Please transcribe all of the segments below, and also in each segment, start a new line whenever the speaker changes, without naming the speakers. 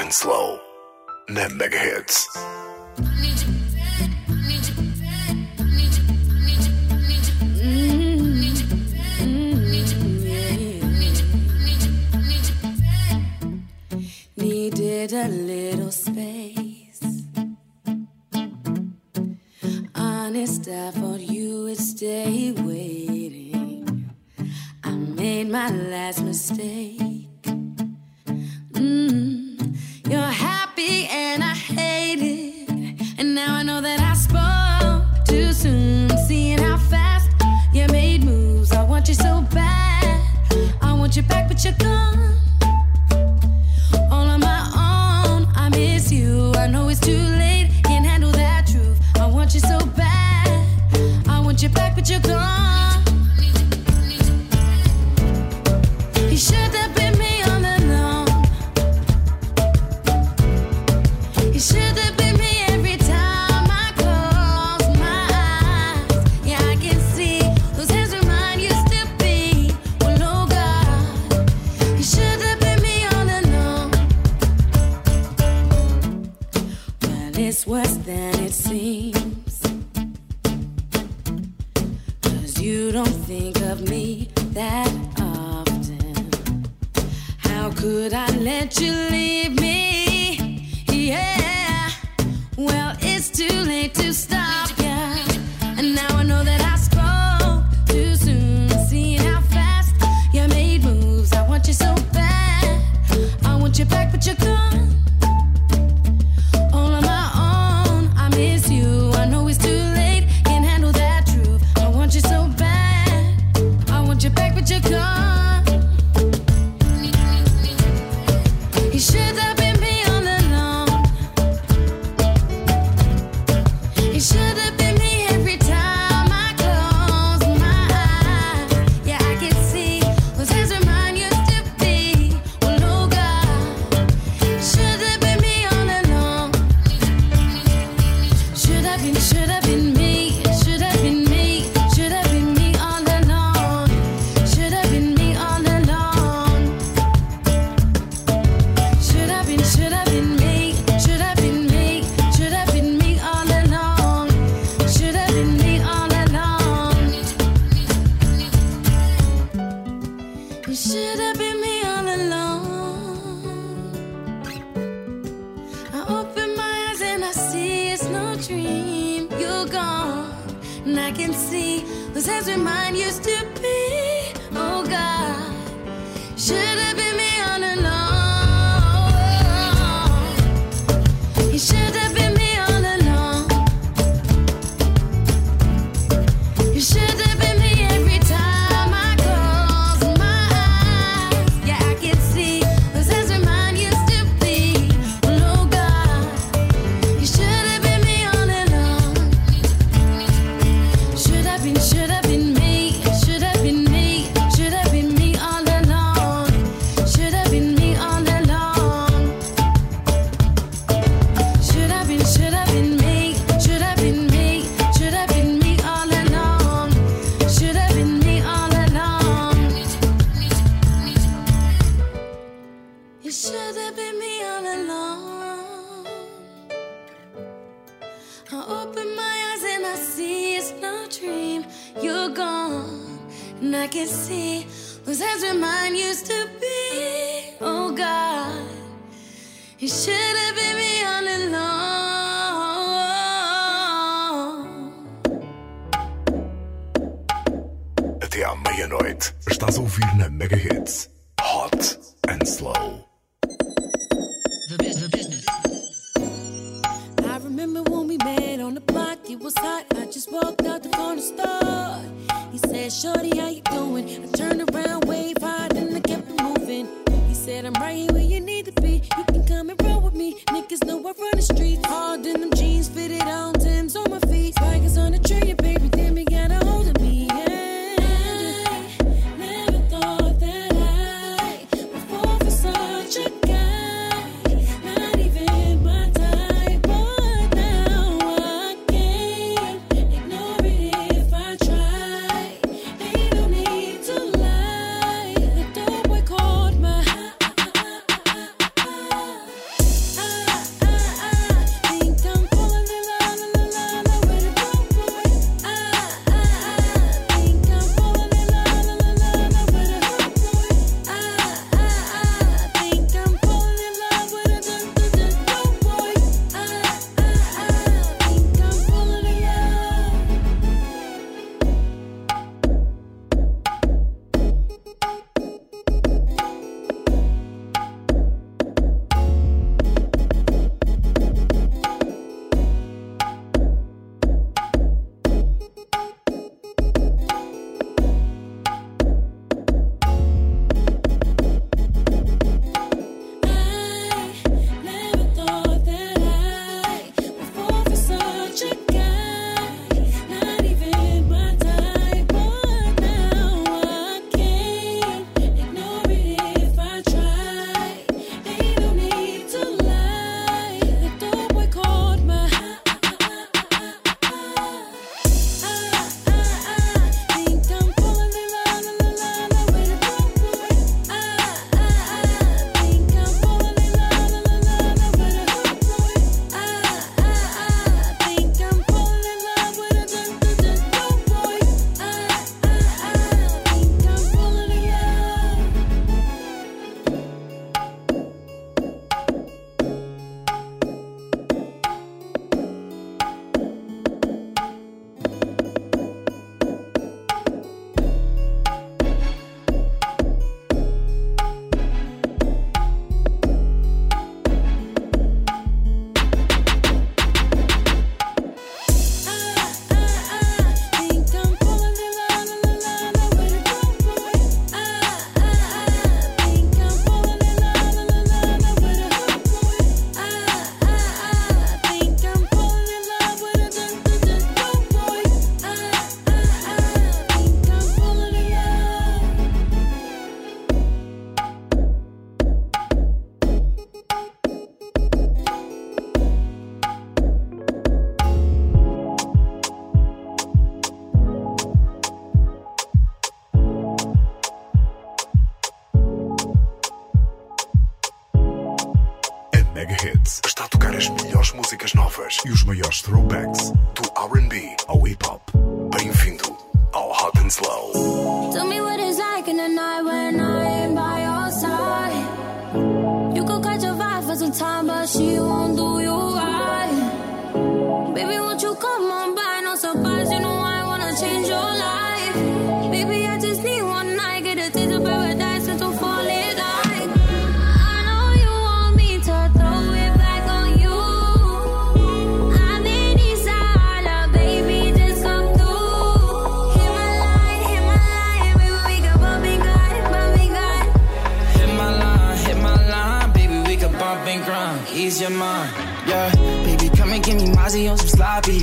and slow. Nem meg hits.
Needed a little space. Honest, I thought you would stay waiting. I made my last mistake. too late to stop.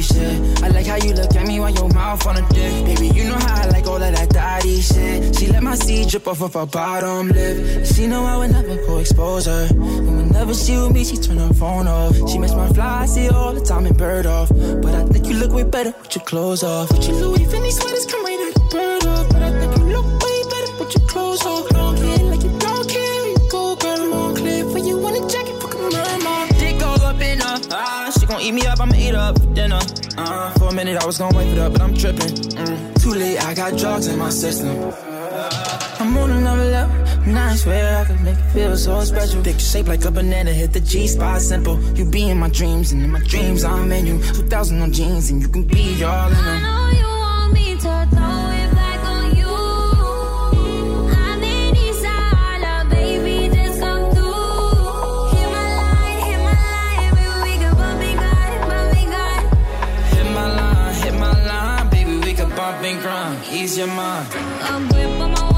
shit. I like how you look at me while your mouth on a dick. Baby, you know how I like all of that daddy shit. She let my seed drip off of her bottom lip. She know I would never go expose her. And whenever she with me, she turn her phone off. She miss my fly, I see all the time and bird off. But I think you look way better with your clothes off. With your Louis Vinny sweaters, come right eat me up, I'ma eat up for dinner. Uh, for a minute, I was gonna wipe it up, but I'm tripping. Mm. Too late, I got drugs in my system. I'm on another level. Now I swear I could make you feel so special. Picture shape like a banana, hit the G spot simple. You be in my dreams, and in my dreams I'm in you. 2000 on jeans, and you can be all in them. I've been crying. Ease your mind.
I'm with my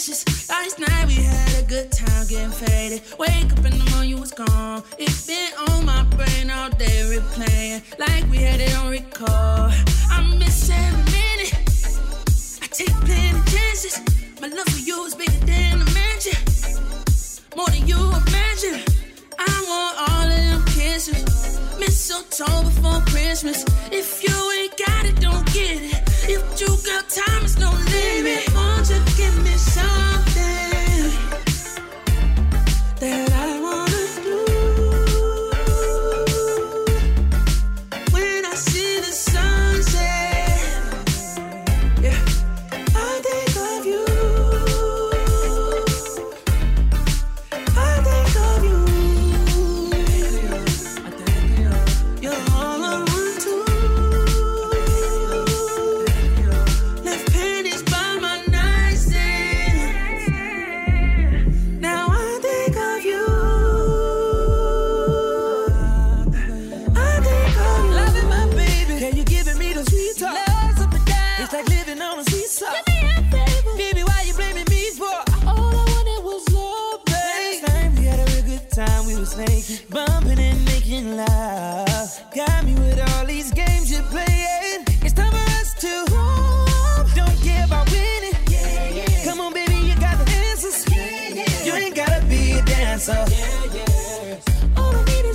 suspicious. Last night we had a good time getting faded. Wake up in the morning, you was gone. It's been on my brain all day, replaying like we had it on record. I miss every minute. I take plenty chances. My love for you is bigger than a mansion, more than you imagine. I want all of them kisses, mistletoe before Christmas. If you ain't got it, don't get it. If you got time, it's no limit.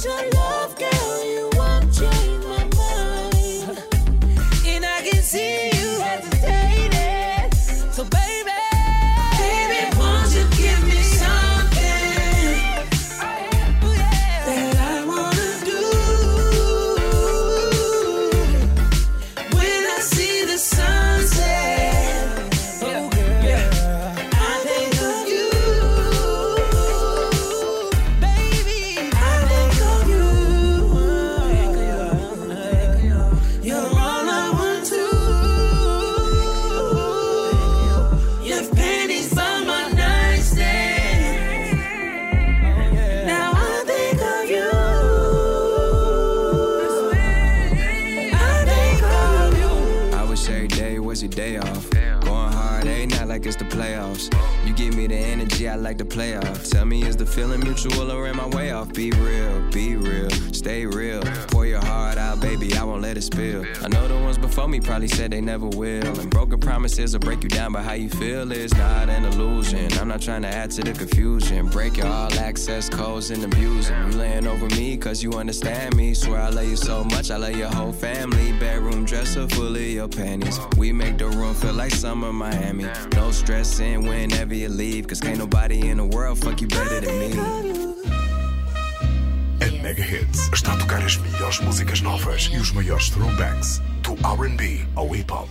your love.
Promises will break you down, but how you feel is not an illusion. I'm not trying to add to the confusion. Break your all access codes and abuse. You laying over me cause you understand me. Swear I love you so much, I love your whole family. Bedroom dresser full of your panties. We make the room feel like summer Miami. No stressing whenever you leave, cause can't nobody in the world fuck you better than me.
A Mega Hits está a tocar as melhores músicas novas e os maiores throwbacks do RB ao hip hop.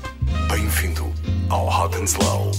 Bem-vindo ao Hot and Slow.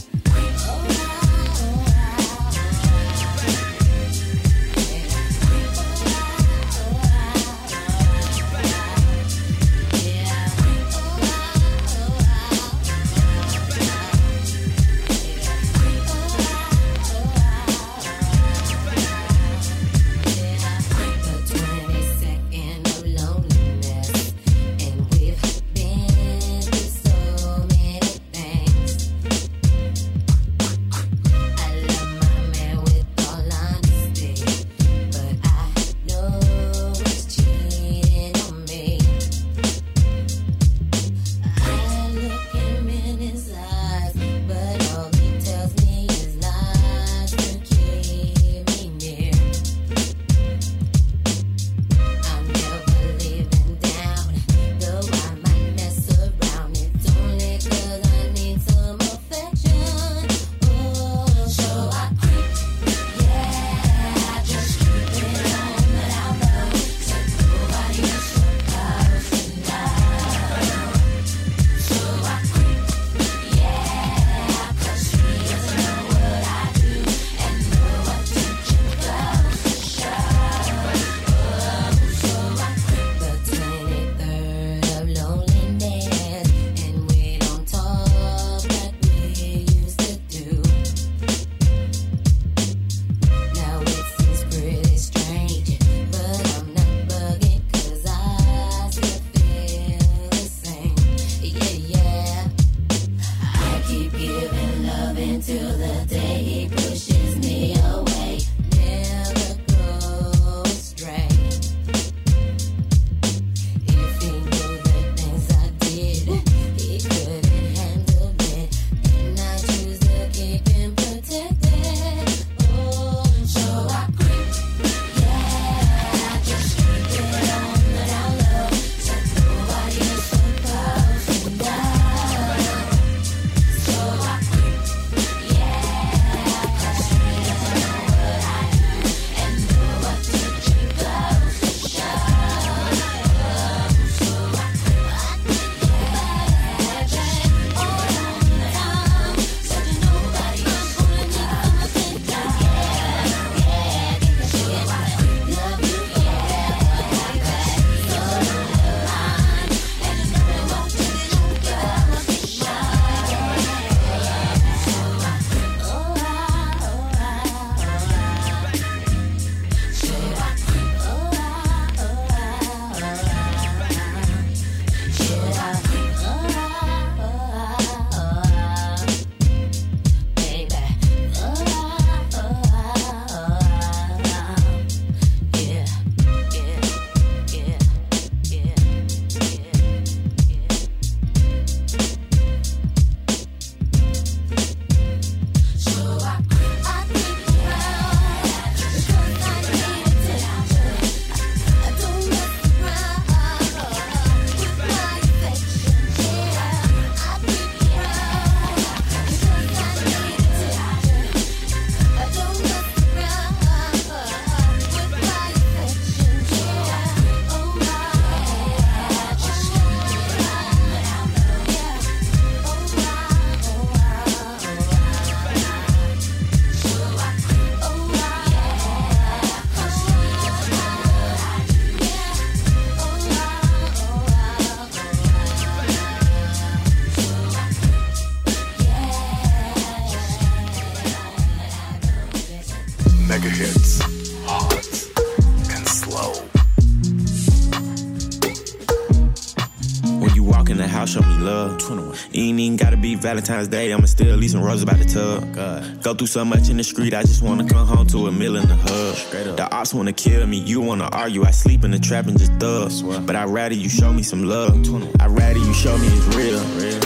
Valentine's Day. I'ma still leave some roses by the tub. Go through so much in the street, I just wanna come home to a meal in the hub. The ops wanna kill me, you wanna argue. I sleep in the trap and just thug. But I'd rather you show me some love. I'd rather you show me it's real.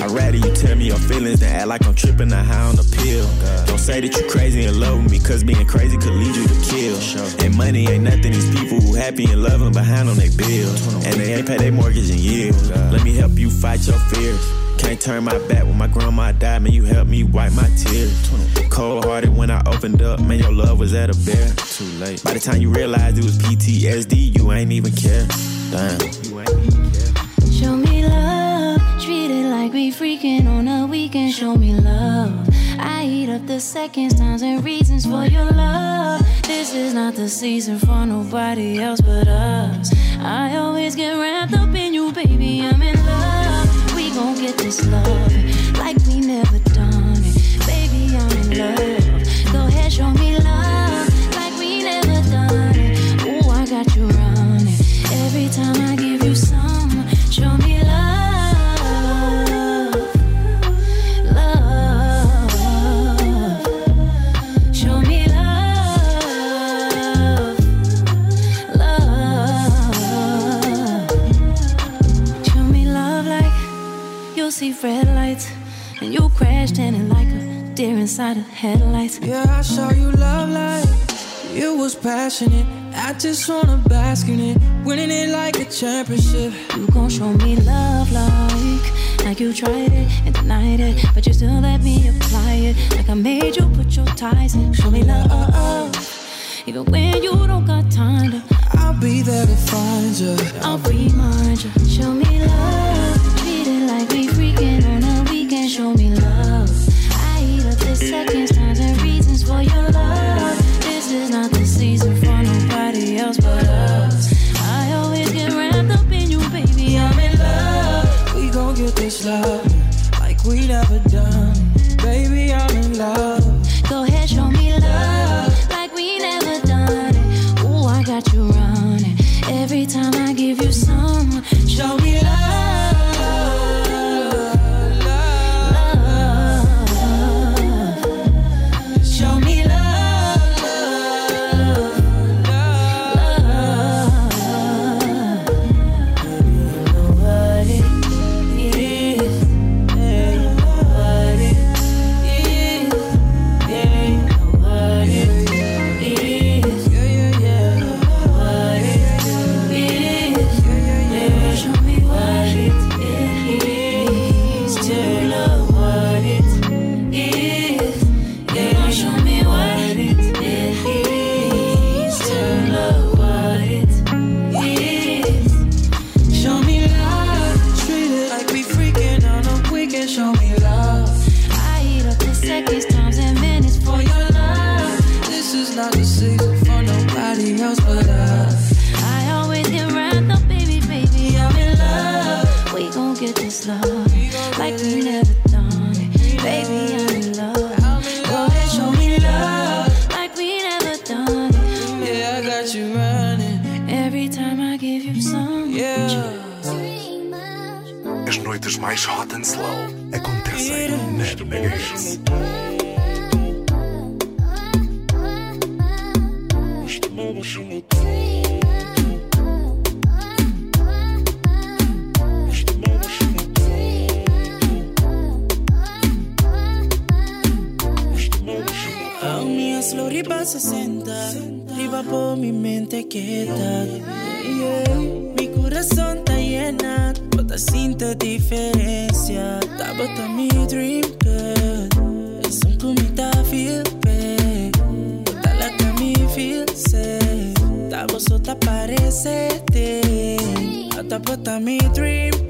I'd rather you tell me your feelings than act like I'm tripping or high on a pill. Don't say that you crazy and love me, cause being crazy could lead you to kill. And money ain't nothing, these people who happy and loving behind on their bills. And they ain't pay their mortgage in years. Let me help you fight your fears. Can't turn my back when my grandma died, man. You helped me wipe my tears. Cold hearted when I opened up, man. Your love was at a bear. Too late. By the time you realized it was PTSD, you ain't even care. Damn. You ain't even care.
Show me love, treat it like we freaking on a weekend. Show me love. I eat up the seconds, times, and reasons for your love. This is not the season for nobody else but us. I always get wrapped up in you, baby. I'm in love. Gon' get this love like we never done it. Baby, I'm in love. Go ahead, show me deer inside of headlights.
Yeah, I saw you love life. You was passionate. I just wanna bask in it, winning it like a championship.
You gon' show me love like Like you tried it and denied it But you still let me apply it Like I made you put your ties in Show me love Even when you don't got time to
I'll be there to find you.
I'll remind you Show me love Treat it like we freaking on a weekend Show me love This is not the season for nobody else but us I always get wrapped up in you, baby I'm in love
We gon' get this love like we never done. Baby, I'm in love.
Mais hot and slow. Acontecem na Mega Hits.
A minha slow riba 60 Riba por mi mente quieta. Yeah. Mi corazón está llena Bota cinta diferencia Tá bota mi dream girl Es un comida feel bad Bota la que me feel safe. Tá você tá parecete Tá bota mi dream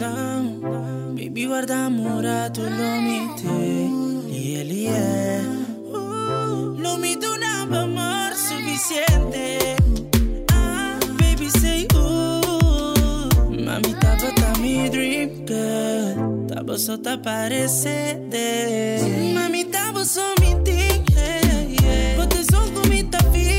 guardiamo, baby guarda ora tu lo mite, lie lie, uh, lo mi donava amor suficiente, ah, baby say uh, mamita bota mi dream girl,
tabo sota parece de, mamita bo so mi ding, yeah, yeah, bote so comita fia.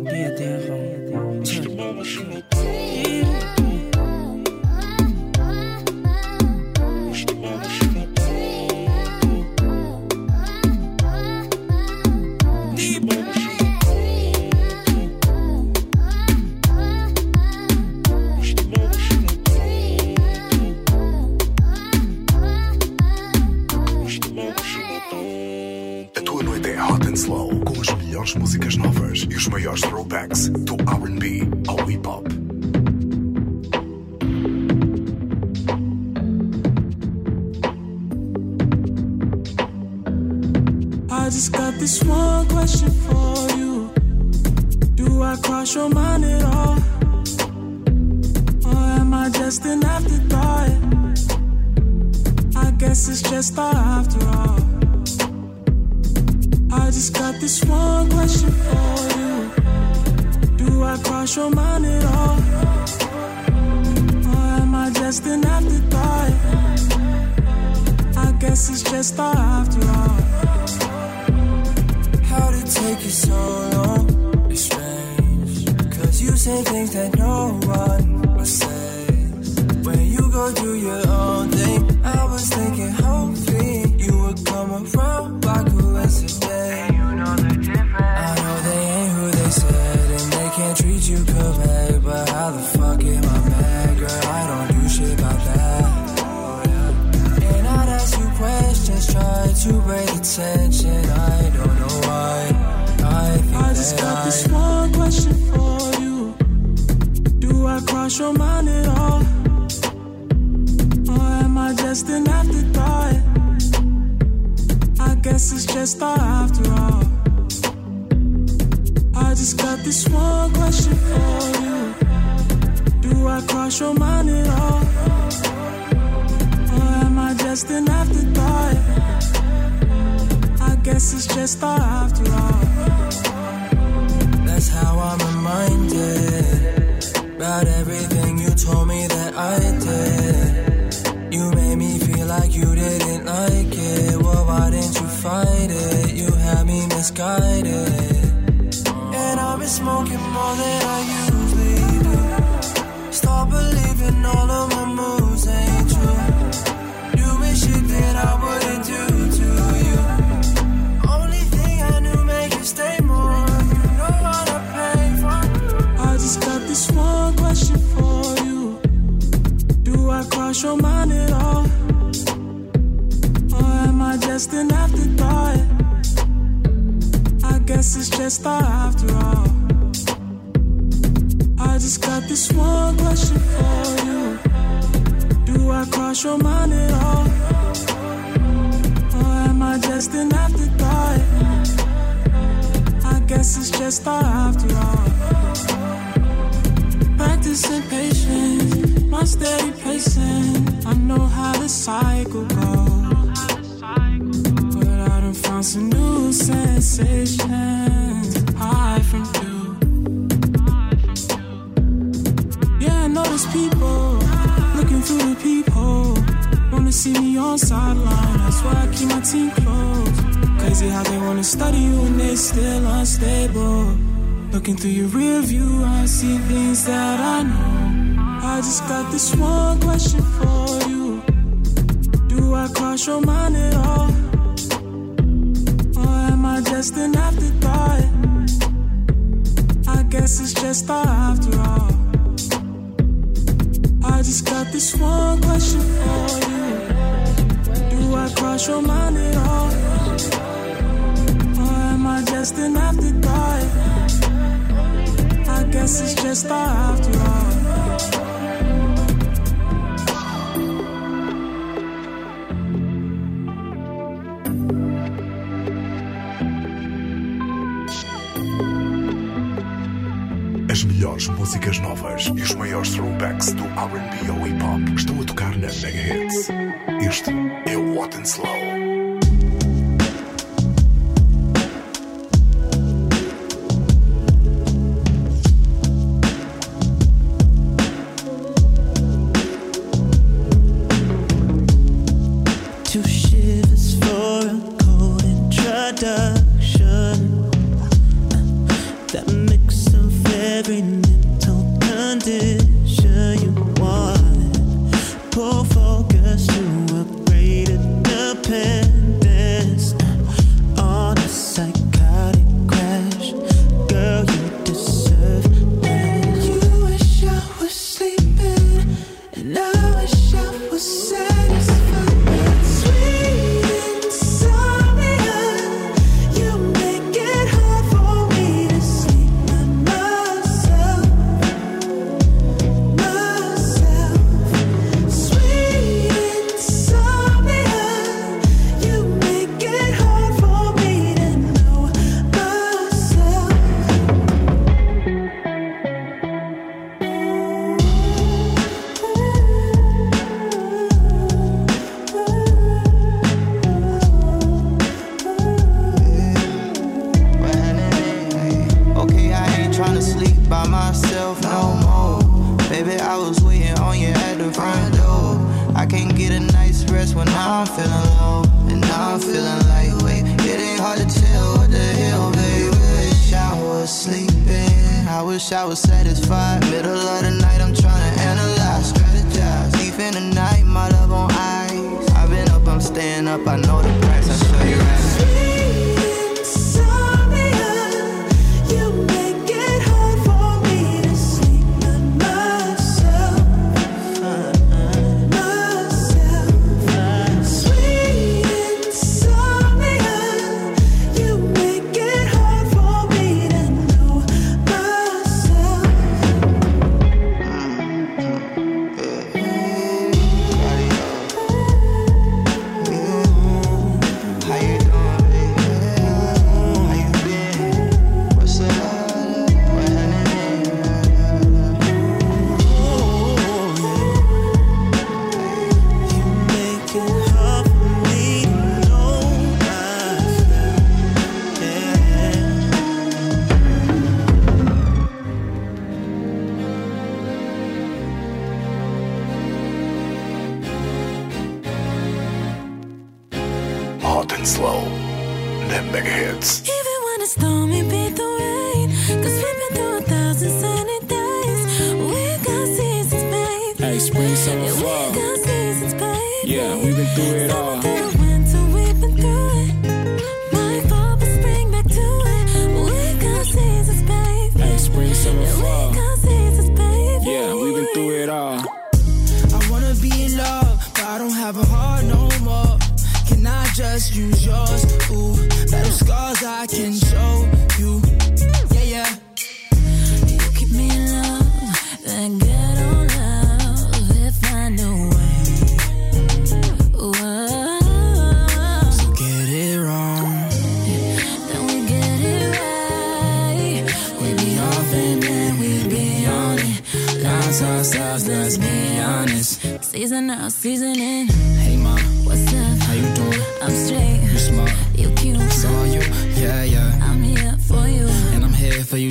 me a tempo this one question for you Do I cross your mind at all? Or am I just an afterthought? I guess it's just thought after all. I
just got this one question for you Do I cross your mind at all? Or am I just an afterthought? I guess
it's just thought after all take you so long. It's strange, cause you say things that no one would say. When you go do your own thing, I was thinking, how your mind at all? Or am I just an afterthought? I guess it's just thought after
all. I just got this one question for you. Do I cross your mind at all? Or am I just an afterthought? I guess it's just thought after all. just after all. I just got this one question for you. Do I cross your mind at all? Or am I just an afterthought? I guess it's just after all. Practicing patience, my steady pacing. I know how the cycle goes. But I
don't find some new sensation. see me on sideline. That's why I keep my team close. Crazy
how they wanna study you
and
they still unstable. Looking through your rear view, I see things that I know. I just got this
one
question for you. Do
I cross your mind at all?
Or am I just an afterthought? I guess it's just thought after all. I just got this one question for you.
you
across your mind at all? Or am I just an afterthought? I guess
it's just after all.
As melhores
músicas novas
e os maiores
throwbacks do
R&B ou
hip-hop estão
a tocar na Mega Hits.
Este é o What
and Slow.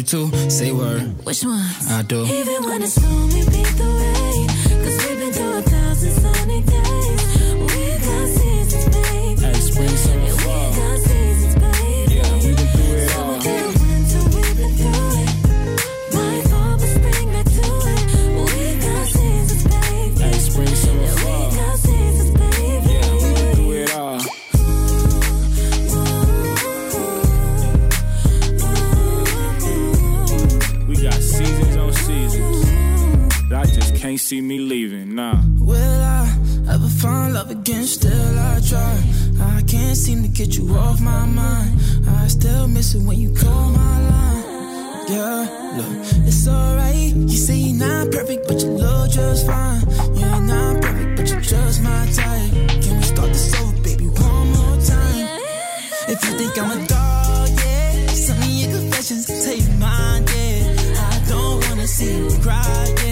you too. Say word.
Which one?
I do.
Even when it's lonely, beat the way. Cause we've been through a
see me leaving, nah.
Will I ever find love again? Still I try. I can't seem to get you off my mind. I still miss it when you call my line. Yeah, look, it's alright. You say you're not perfect, but you look just fine. You're not perfect, but you're just my type. Can we start this over, baby, one more time? If you think I'm a dog, yeah, send me your confessions, tell you mine, yeah. I don't wanna see
you cry, yeah.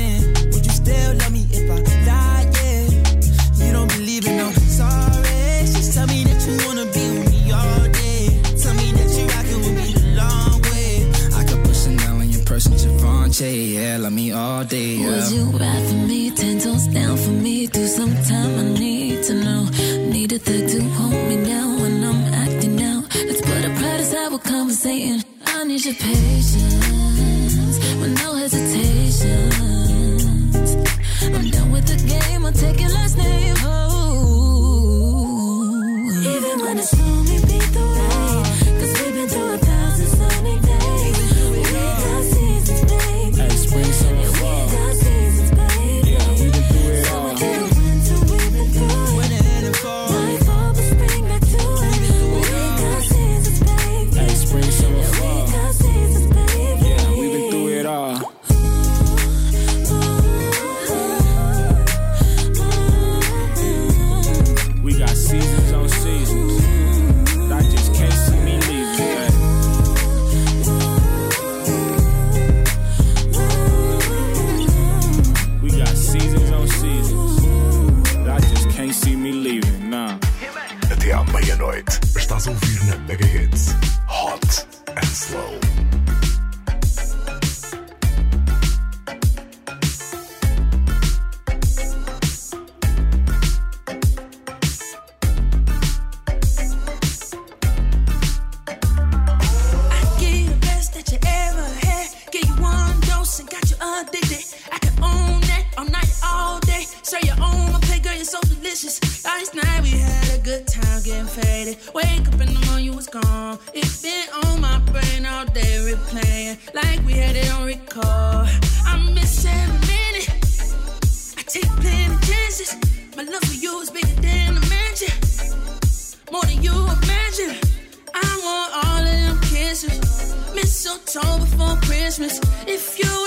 Satan. I need your patience with no hesitations. I'm done with the game. I'm taking last name. Oh, even when it's lonely, beat the way. Cause we've been through
it.
Home before Christmas. If you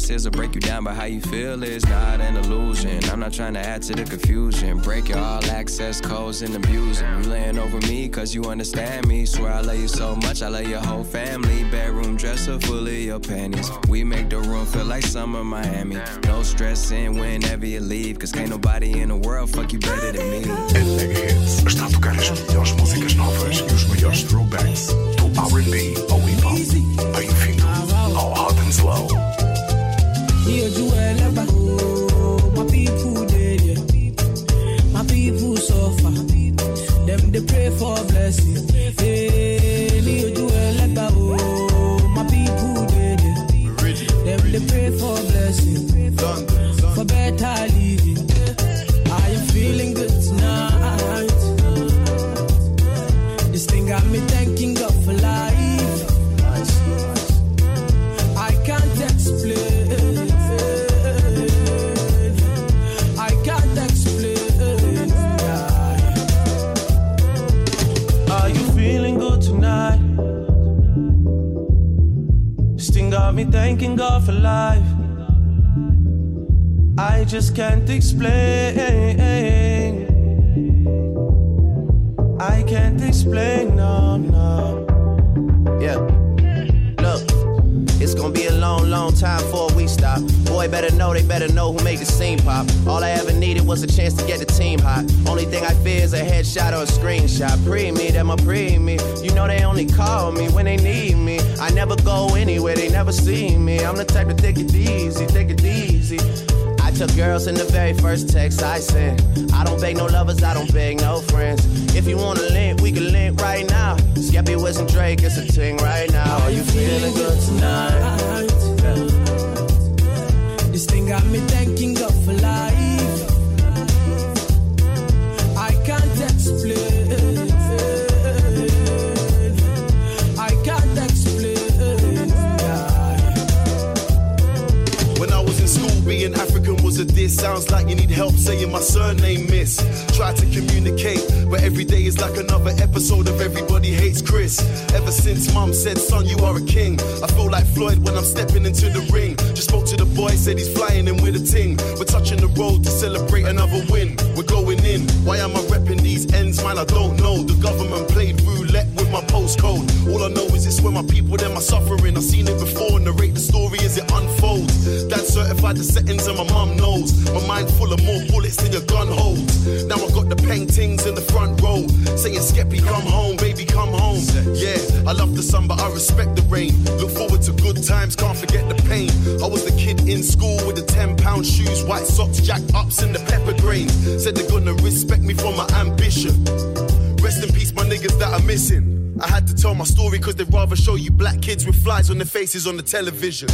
promises will break you down, but how you feel is not an illusion. I'm not trying to add to the confusion. Break your all access codes and abuse them. You laying over me cause you understand me. Swear I love you so much, I love your whole family. Bedroom dresser full of your panties. We make the room feel like summer Miami. No stressing whenever you leave, cause can't nobody in the world fuck you better than me.
Throwbacks, to R&B,
oh
we pop, pain finger, hot and
slow. ní ojú ẹlẹ́gbàá. Help saying my surname, miss. Try to communicate, but every day is like another episode of Everybody Hates Chris. Ever since mum said, son, you are a king. I feel like Floyd when I'm stepping into the ring. Just spoke to the boy, said he's flying in with a ting. We're touching the road to celebrate another win. We're going in. Why am I repping these ends, man? I don't know. The government played roulette my postcode. All I know is it's where my people, them are suffering. I've seen it before, narrate the story as it unfolds. Dad certified the settings and my mum knows. My mind full of more bullets than your gun holds. Now I got the paintings in the front row. Saying, Skeppy, come home, baby, come home. Yeah, I love the sun, but I respect the rain. Look forward to good times, can't forget the pain. I was the kid in school with the 10 pound shoes, white socks, jack ups, and the pepper grains. Said they're gonna respect me for my ambition. Rest in peace, my niggas that are missing. I had to tell my story cause they'd rather show you black kids with flies on their faces on the television.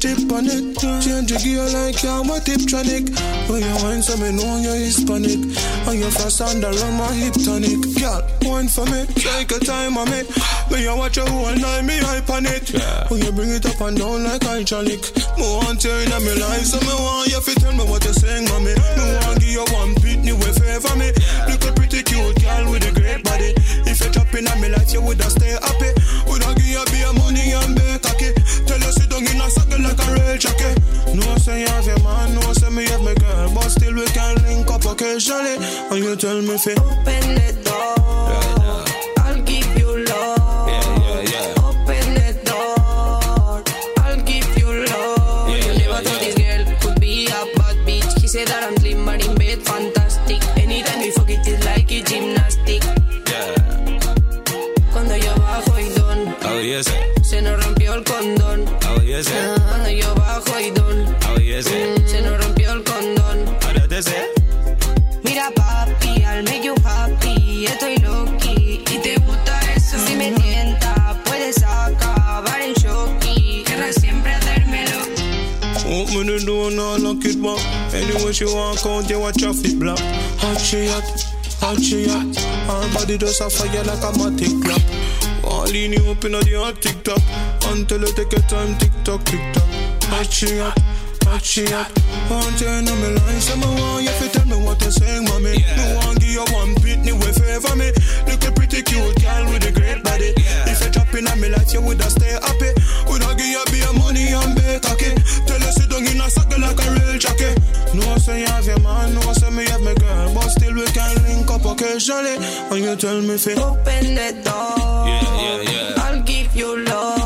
Tip on it. Change your gear like you're a tiptronic. When you wine, so me know you're Hispanic. And you fast under on my hip tonic. Girl, wine for me, take a time on me. When you watch your whole night, me hype on it. When you bring it up and down like hydraulic. Me want you in my life, so me want you to tell me what you're saying, mommy. Me want give you one beat, new way favor me. Look a pretty cute girl with a great body. If you drop in me life, you woulda stay happy. Woulda give you be a occasionally. And you tell me fi
Open the door
She walk out, you watch traffic block. Hot she hot, hot she hot. Her body does a fire like a matic clock. All in you up in the hot TikTok. Until you take your time, TikTok, TikTok. Hot she hot. Hot she hot, want you know me line So me want you to tell me what you saying, mommy yeah. Me want give you one Britney way favor me Look a pretty cute girl with a great body yeah. If you drop in on me life, you woulda stay happy Woulda give you be money and be cocky Tell you sit down in a socket like a real jockey No say you have your man, no say me have my girl But still we can link up occasionally And you tell me fi
Open the door
Yeah, yeah, yeah
I'll give you love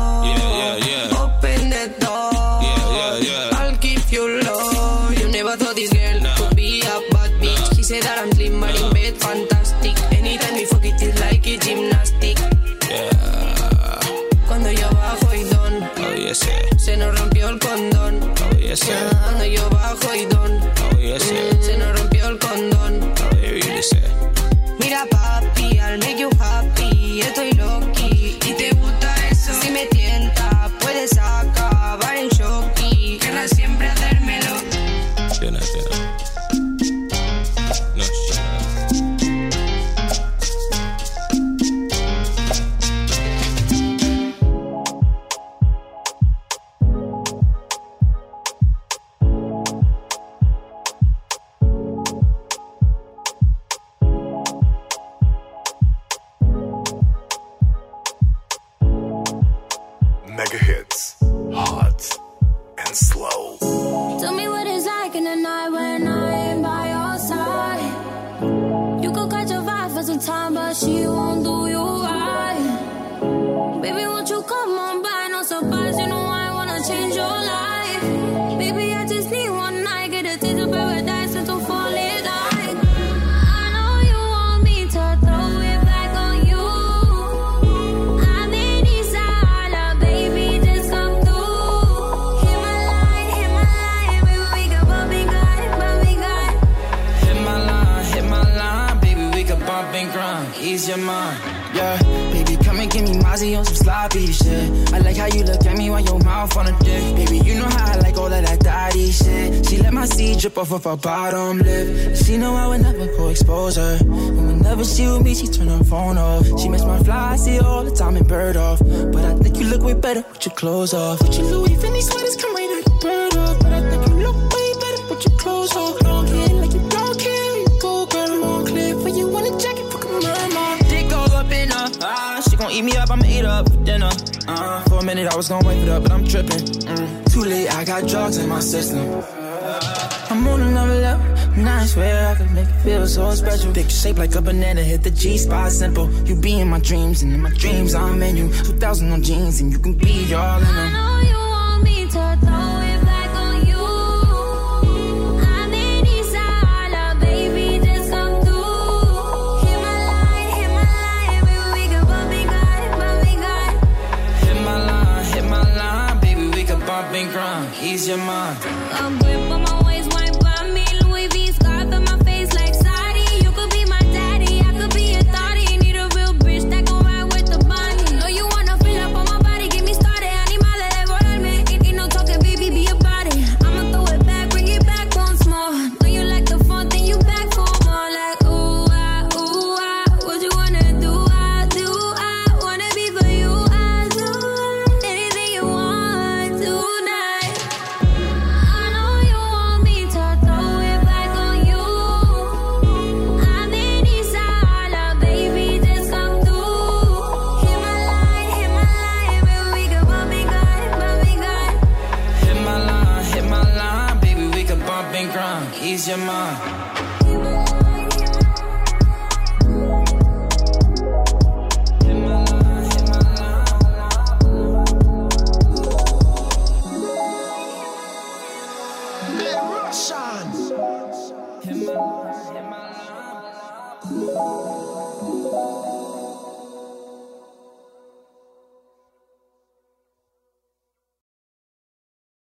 sloppy shit. I like how you look at me while your mouth on a dick. Baby, you know how I like all of that daddy shit. She let my seed drip off of her bottom lip. She know I would never go expose her. And whenever she with me, she turn her phone off. She makes my fly, I see all the time and bird off. But I think you look way better with your clothes off. With your Louis Vuitton sweaters, come right out the bird off. But I think you look way better with your clothes off. Long hair like you don't care, you go girl, long clip. When you want a jacket, fuck a mama. Dick all up in her, ah, she gon' eat me up, I'ma eat up dinner. Uh, for a minute I was gonna wait it up, but I'm tripping. Mm. Too late, I got drugs in my system. I'm on another level, and I swear I could make it feel so special. Picture shaped like a banana, hit the G spot simple. You be in my dreams, and in my dreams I'm in you. 2000 on jeans, and you can be all in them.
I know you want me to throw it
your mind.